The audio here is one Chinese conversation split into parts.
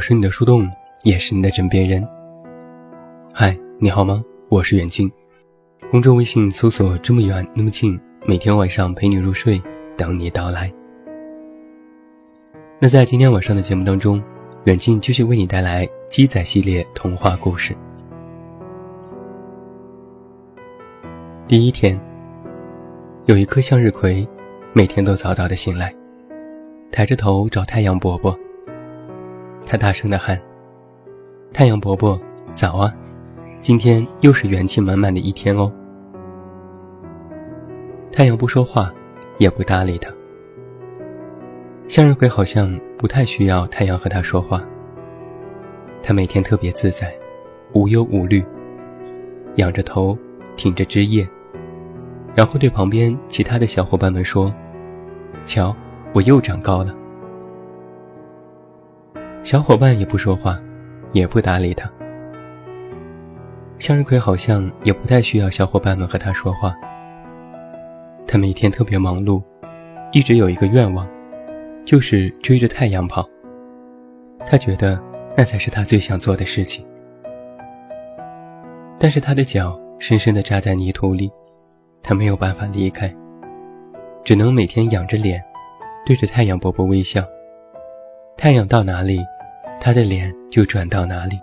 我是你的树洞，也是你的枕边人。嗨，你好吗？我是远近，公众微信搜索“这么远那么近”，每天晚上陪你入睡，等你到来。那在今天晚上的节目当中，远近继续为你带来鸡仔系列童话故事。第一天，有一颗向日葵，每天都早早的醒来。抬着头找太阳伯伯，他大声的喊：“太阳伯伯，早啊！今天又是元气满满的一天哦。”太阳不说话，也不搭理他。向日葵好像不太需要太阳和他说话。他每天特别自在，无忧无虑，仰着头，挺着枝叶，然后对旁边其他的小伙伴们说：“瞧。”我又长高了，小伙伴也不说话，也不搭理他。向日葵好像也不太需要小伙伴们和他说话。他每天特别忙碌，一直有一个愿望，就是追着太阳跑。他觉得那才是他最想做的事情。但是他的脚深深地扎在泥土里，他没有办法离开，只能每天仰着脸。对着太阳伯伯微笑。太阳到哪里，他的脸就转到哪里。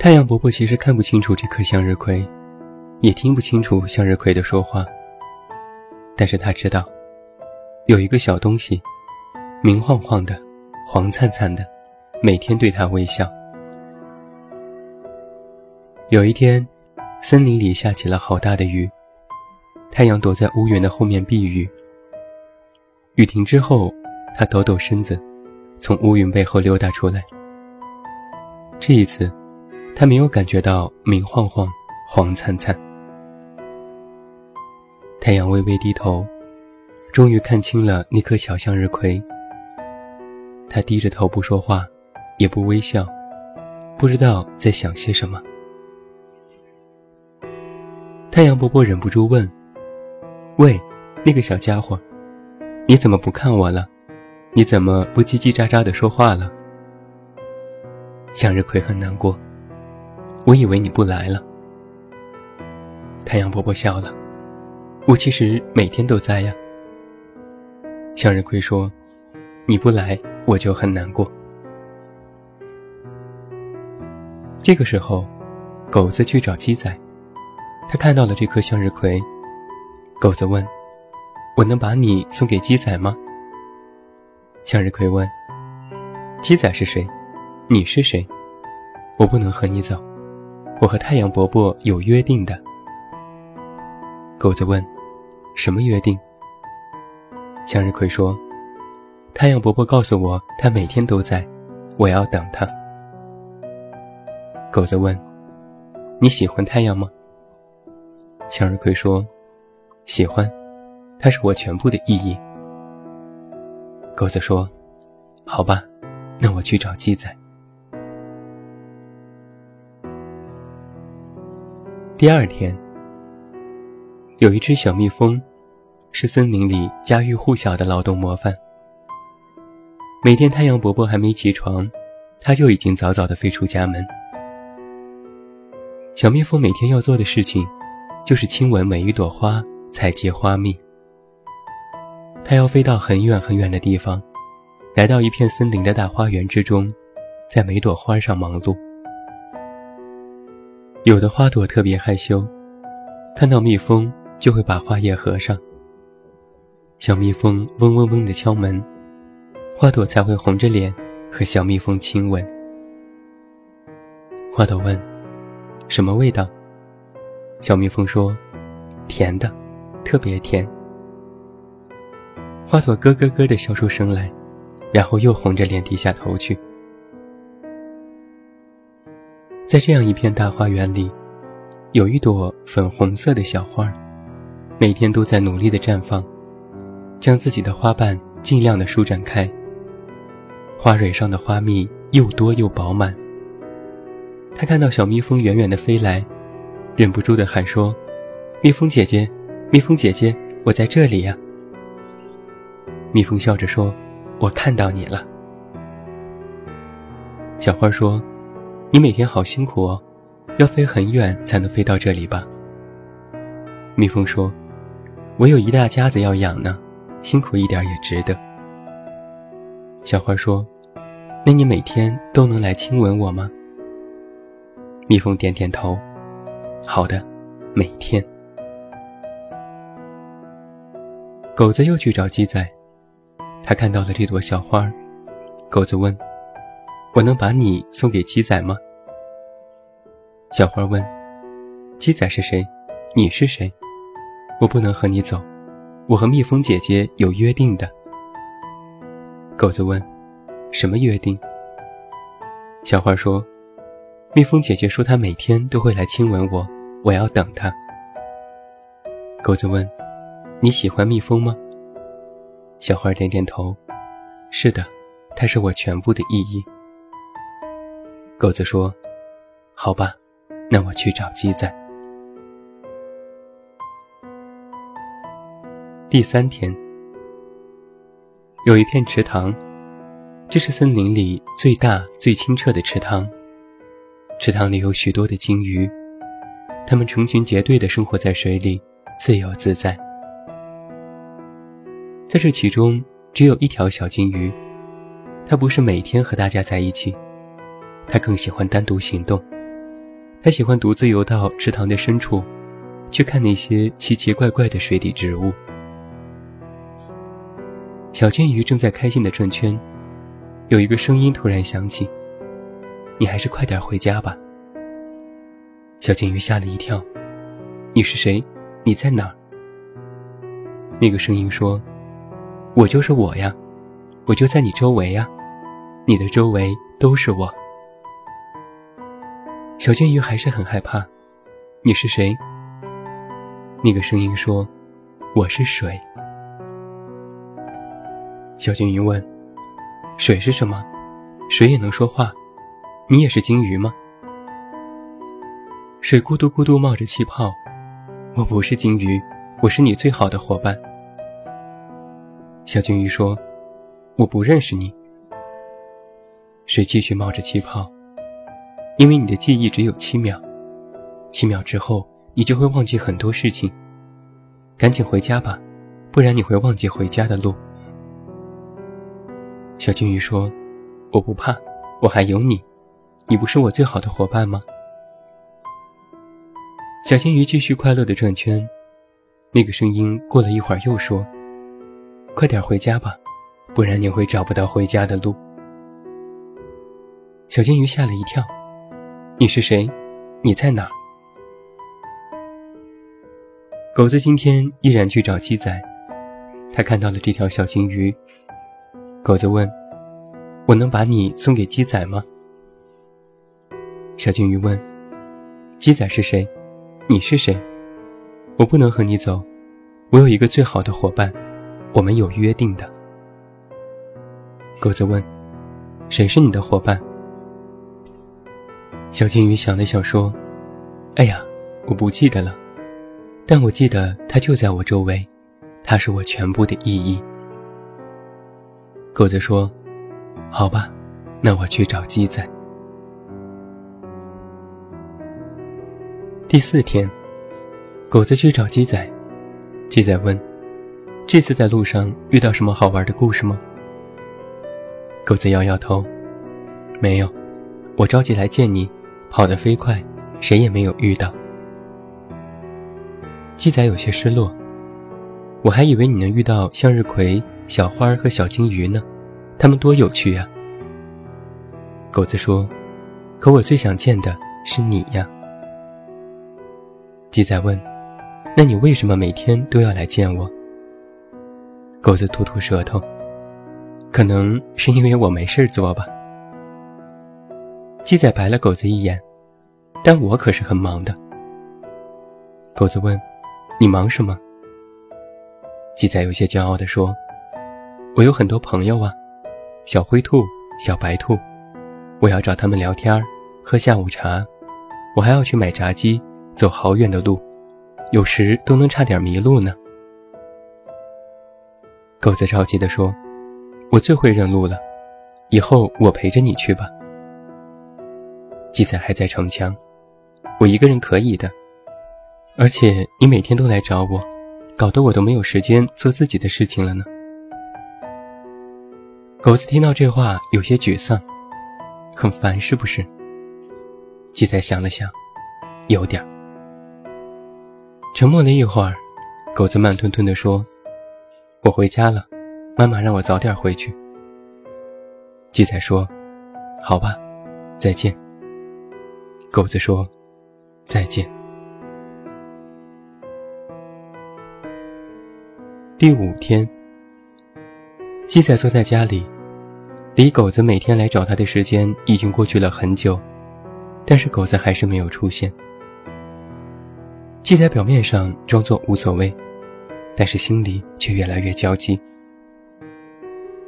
太阳伯伯其实看不清楚这颗向日葵，也听不清楚向日葵的说话。但是他知道，有一个小东西，明晃晃的，黄灿灿的，每天对他微笑。有一天，森林里下起了好大的雨。太阳躲在乌云的后面避雨。雨停之后，他抖抖身子，从乌云背后溜达出来。这一次，他没有感觉到明晃晃、黄灿灿。太阳微微低头，终于看清了那颗小向日葵。他低着头不说话，也不微笑，不知道在想些什么。太阳伯伯忍不住问。喂，那个小家伙，你怎么不看我了？你怎么不叽叽喳喳的说话了？向日葵很难过，我以为你不来了。太阳伯伯笑了，我其实每天都在呀。向日葵说：“你不来，我就很难过。”这个时候，狗子去找鸡仔，他看到了这颗向日葵。狗子问：“我能把你送给鸡仔吗？”向日葵问：“鸡仔是谁？你是谁？我不能和你走，我和太阳伯伯有约定的。”狗子问：“什么约定？”向日葵说：“太阳伯伯告诉我，他每天都在，我要等他。”狗子问：“你喜欢太阳吗？”向日葵说。喜欢，它是我全部的意义。狗子说：“好吧，那我去找鸡仔。”第二天，有一只小蜜蜂，是森林里家喻户晓的劳动模范。每天太阳伯伯还没起床，它就已经早早的飞出家门。小蜜蜂每天要做的事情，就是亲吻每一朵花。采集花蜜，它要飞到很远很远的地方，来到一片森林的大花园之中，在每朵花上忙碌。有的花朵特别害羞，看到蜜蜂就会把花叶合上。小蜜蜂嗡嗡嗡地敲门，花朵才会红着脸和小蜜蜂亲吻。花朵问：“什么味道？”小蜜蜂说：“甜的。”特别甜，花朵咯咯咯地笑出声来，然后又红着脸低下头去。在这样一片大花园里，有一朵粉红色的小花，每天都在努力地绽放，将自己的花瓣尽量地舒展开。花蕊上的花蜜又多又饱满。他看到小蜜蜂远远地飞来，忍不住地喊说：“蜜蜂姐姐！”蜜蜂姐姐，我在这里呀。蜜蜂笑着说：“我看到你了。”小花说：“你每天好辛苦哦，要飞很远才能飞到这里吧？”蜜蜂说：“我有一大家子要养呢，辛苦一点也值得。”小花说：“那你每天都能来亲吻我吗？”蜜蜂点点头：“好的，每天。”狗子又去找鸡仔，他看到了这朵小花。狗子问：“我能把你送给鸡仔吗？”小花问：“鸡仔是谁？你是谁？我不能和你走，我和蜜蜂姐姐有约定的。”狗子问：“什么约定？”小花说：“蜜蜂姐姐说她每天都会来亲吻我，我要等她。”狗子问。你喜欢蜜蜂吗？小花点点头，是的，它是我全部的意义。狗子说：“好吧，那我去找鸡仔。”第三天，有一片池塘，这是森林里最大、最清澈的池塘。池塘里有许多的金鱼，它们成群结队的生活在水里，自由自在。在这其中，只有一条小金鱼，它不是每天和大家在一起，它更喜欢单独行动。它喜欢独自游到池塘的深处，去看那些奇奇怪怪的水底植物。小金鱼正在开心的转圈，有一个声音突然响起：“你还是快点回家吧。”小金鱼吓了一跳：“你是谁？你在哪儿？”那个声音说。我就是我呀，我就在你周围呀，你的周围都是我。小金鱼还是很害怕。你是谁？那个声音说：“我是水。”小金鱼问：“水是什么？水也能说话？你也是金鱼吗？”水咕嘟咕嘟冒着气泡。我不是金鱼，我是你最好的伙伴。小金鱼说：“我不认识你。”水继续冒着气泡，因为你的记忆只有七秒，七秒之后你就会忘记很多事情。赶紧回家吧，不然你会忘记回家的路。小金鱼说：“我不怕，我还有你，你不是我最好的伙伴吗？”小金鱼继续快乐的转圈，那个声音过了一会儿又说。快点回家吧，不然你会找不到回家的路。小金鱼吓了一跳：“你是谁？你在哪？”狗子今天依然去找鸡仔，他看到了这条小金鱼。狗子问：“我能把你送给鸡仔吗？”小金鱼问：“鸡仔是谁？你是谁？我不能和你走，我有一个最好的伙伴。”我们有约定的。狗子问：“谁是你的伙伴？”小金鱼想了想说：“哎呀，我不记得了，但我记得他就在我周围，他是我全部的意义。”狗子说：“好吧，那我去找鸡仔。”第四天，狗子去找鸡仔，鸡仔问。这次在路上遇到什么好玩的故事吗？狗子摇摇头，没有。我着急来见你，跑得飞快，谁也没有遇到。鸡仔有些失落，我还以为你能遇到向日葵、小花和小金鱼呢，它们多有趣呀。狗子说：“可我最想见的是你呀。”鸡仔问：“那你为什么每天都要来见我？”狗子吐吐舌头，可能是因为我没事做吧。鸡仔白了狗子一眼，但我可是很忙的。狗子问：“你忙什么？”鸡仔有些骄傲地说：“我有很多朋友啊，小灰兔、小白兔，我要找他们聊天喝下午茶，我还要去买炸鸡，走好远的路，有时都能差点迷路呢。”狗子着急地说：“我最会认路了，以后我陪着你去吧。鸡仔还在逞强，我一个人可以的，而且你每天都来找我，搞得我都没有时间做自己的事情了呢。狗子听到这话有些沮丧，很烦是不是？鸡仔想了想，有点。沉默了一会儿，狗子慢吞吞地说：“我回家了，妈妈让我早点回去。”鸡仔说：“好吧，再见。”狗子说：“再见。”第五天，鸡仔坐在家里，离狗子每天来找他的时间已经过去了很久，但是狗子还是没有出现。鸡仔表面上装作无所谓，但是心里却越来越焦急。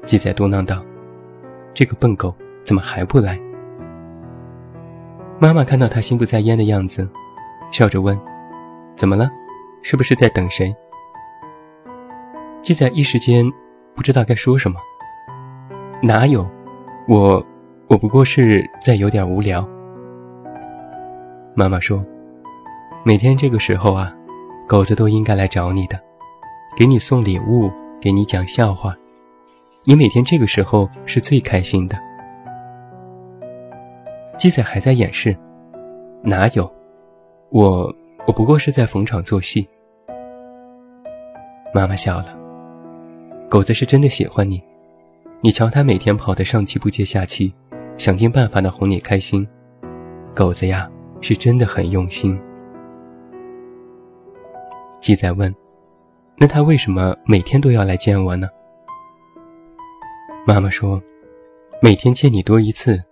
鸡仔嘟囔道：“这个笨狗怎么还不来？”妈妈看到他心不在焉的样子，笑着问：“怎么了？是不是在等谁？”鸡仔一时间不知道该说什么。哪有，我我不过是在有点无聊。妈妈说：“每天这个时候啊，狗子都应该来找你的，给你送礼物，给你讲笑话。你每天这个时候是最开心的。”鸡仔还在掩饰，哪有？我我不过是在逢场作戏。妈妈笑了。狗子是真的喜欢你，你瞧他每天跑得上气不接下气，想尽办法的哄你开心。狗子呀，是真的很用心。鸡仔问：“那他为什么每天都要来见我呢？”妈妈说：“每天见你多一次，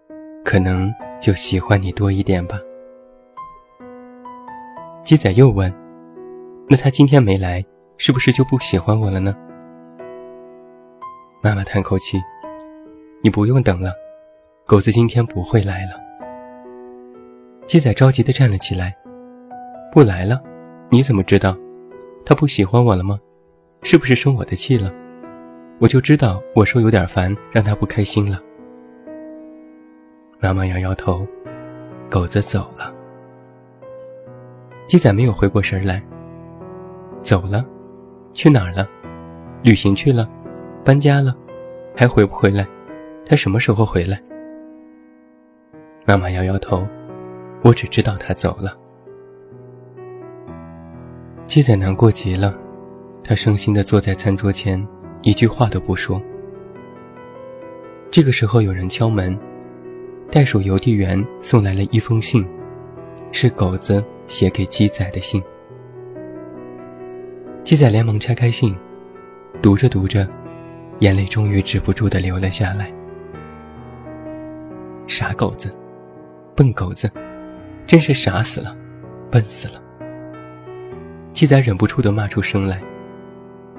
可能……”就喜欢你多一点吧。鸡仔又问：“那他今天没来，是不是就不喜欢我了呢？”妈妈叹口气：“你不用等了，狗子今天不会来了。”鸡仔着急地站了起来：“不来了？你怎么知道？他不喜欢我了吗？是不是生我的气了？我就知道我说有点烦，让他不开心了。”妈妈摇摇头，狗子走了。鸡仔没有回过神来。走了，去哪儿了？旅行去了，搬家了，还回不回来？他什么时候回来？妈妈摇摇头，我只知道他走了。鸡仔难过极了，他伤心的坐在餐桌前，一句话都不说。这个时候有人敲门。袋鼠邮递员送来了一封信，是狗子写给鸡仔的信。鸡仔连忙拆开信，读着读着，眼泪终于止不住的流了下来。傻狗子，笨狗子，真是傻死了，笨死了。鸡仔忍不住的骂出声来，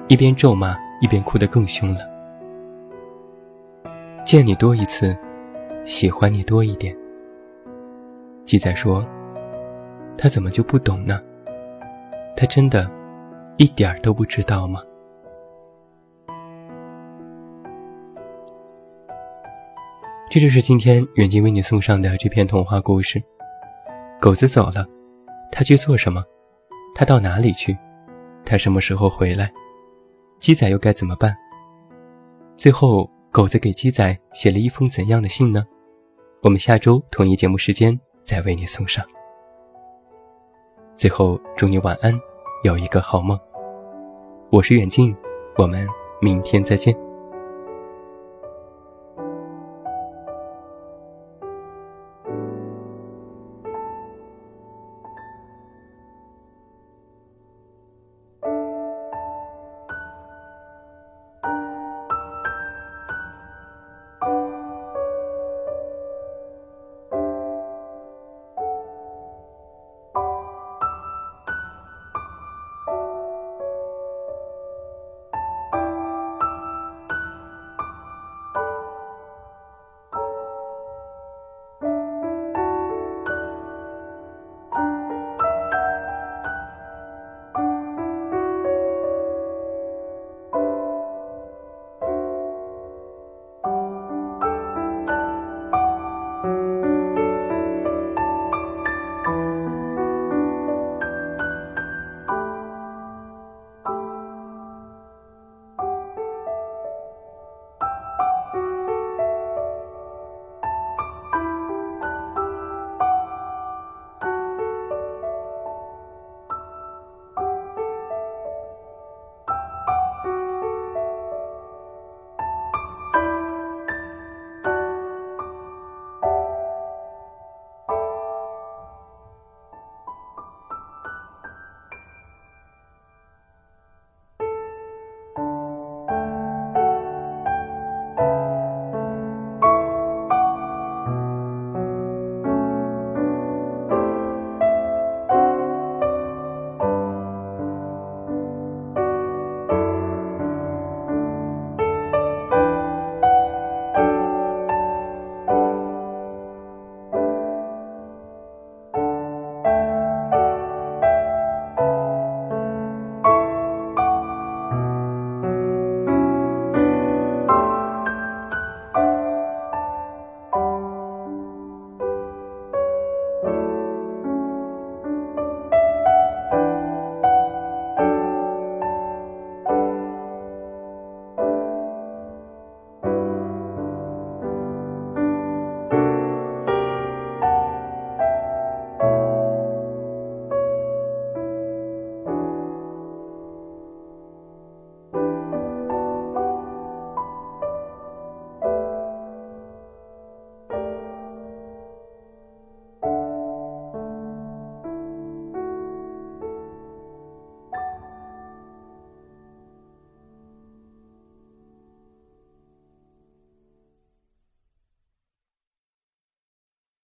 一边咒骂，一边哭得更凶了。见你多一次。喜欢你多一点。鸡仔说：“他怎么就不懂呢？他真的，一点儿都不知道吗？”这就是今天远近为你送上的这篇童话故事。狗子走了，他去做什么？他到哪里去？他什么时候回来？鸡仔又该怎么办？最后，狗子给鸡仔写了一封怎样的信呢？我们下周同一节目时间再为你送上。最后，祝你晚安，有一个好梦。我是远近，我们明天再见。